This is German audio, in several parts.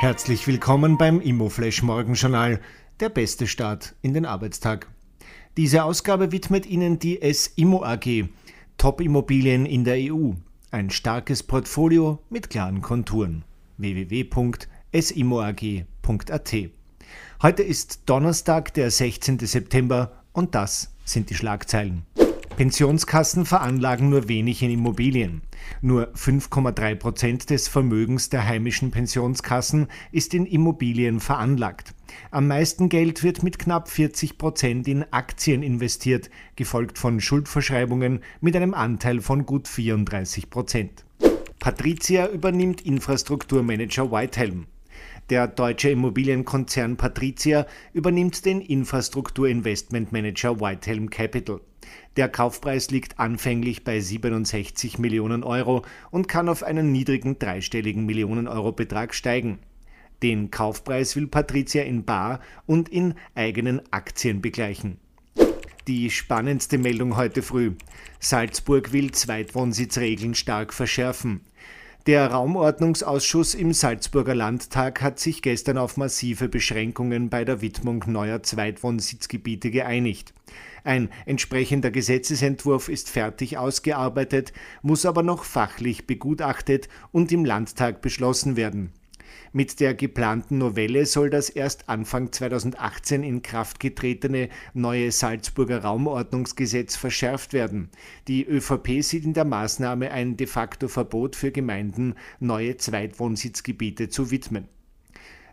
Herzlich willkommen beim Immoflash Morgenjournal, der beste Start in den Arbeitstag. Diese Ausgabe widmet Ihnen die S-Immo AG, Top-Immobilien in der EU. Ein starkes Portfolio mit klaren Konturen. www.simmoag.at Heute ist Donnerstag, der 16. September und das sind die Schlagzeilen. Pensionskassen veranlagen nur wenig in Immobilien. Nur 5,3 Prozent des Vermögens der heimischen Pensionskassen ist in Immobilien veranlagt. Am meisten Geld wird mit knapp 40 Prozent in Aktien investiert, gefolgt von Schuldverschreibungen mit einem Anteil von gut 34 Prozent. Patricia übernimmt Infrastrukturmanager Whitehelm. Der deutsche Immobilienkonzern Patricia übernimmt den Infrastrukturinvestmentmanager Whitehelm Capital. Der Kaufpreis liegt anfänglich bei 67 Millionen Euro und kann auf einen niedrigen dreistelligen Millionen-Euro-Betrag steigen. Den Kaufpreis will Patricia in Bar und in eigenen Aktien begleichen. Die spannendste Meldung heute früh. Salzburg will Zweitwohnsitzregeln stark verschärfen. Der Raumordnungsausschuss im Salzburger Landtag hat sich gestern auf massive Beschränkungen bei der Widmung neuer Zweitwohnsitzgebiete geeinigt. Ein entsprechender Gesetzesentwurf ist fertig ausgearbeitet, muss aber noch fachlich begutachtet und im Landtag beschlossen werden. Mit der geplanten Novelle soll das erst Anfang 2018 in Kraft getretene neue Salzburger Raumordnungsgesetz verschärft werden. Die ÖVP sieht in der Maßnahme ein de facto Verbot für Gemeinden, neue Zweitwohnsitzgebiete zu widmen.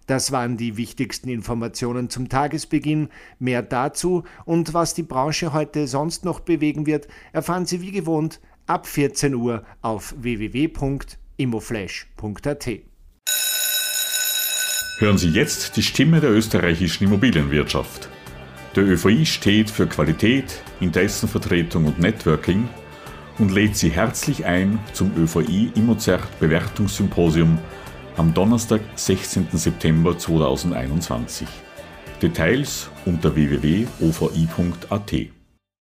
Das waren die wichtigsten Informationen zum Tagesbeginn. Mehr dazu und was die Branche heute sonst noch bewegen wird, erfahren Sie wie gewohnt ab 14 Uhr auf www.immoflash.at. Hören Sie jetzt die Stimme der österreichischen Immobilienwirtschaft. Der ÖVI steht für Qualität, Interessenvertretung und Networking und lädt Sie herzlich ein zum ÖVI Immozert Bewertungssymposium am Donnerstag, 16. September 2021. Details unter www.ovi.at.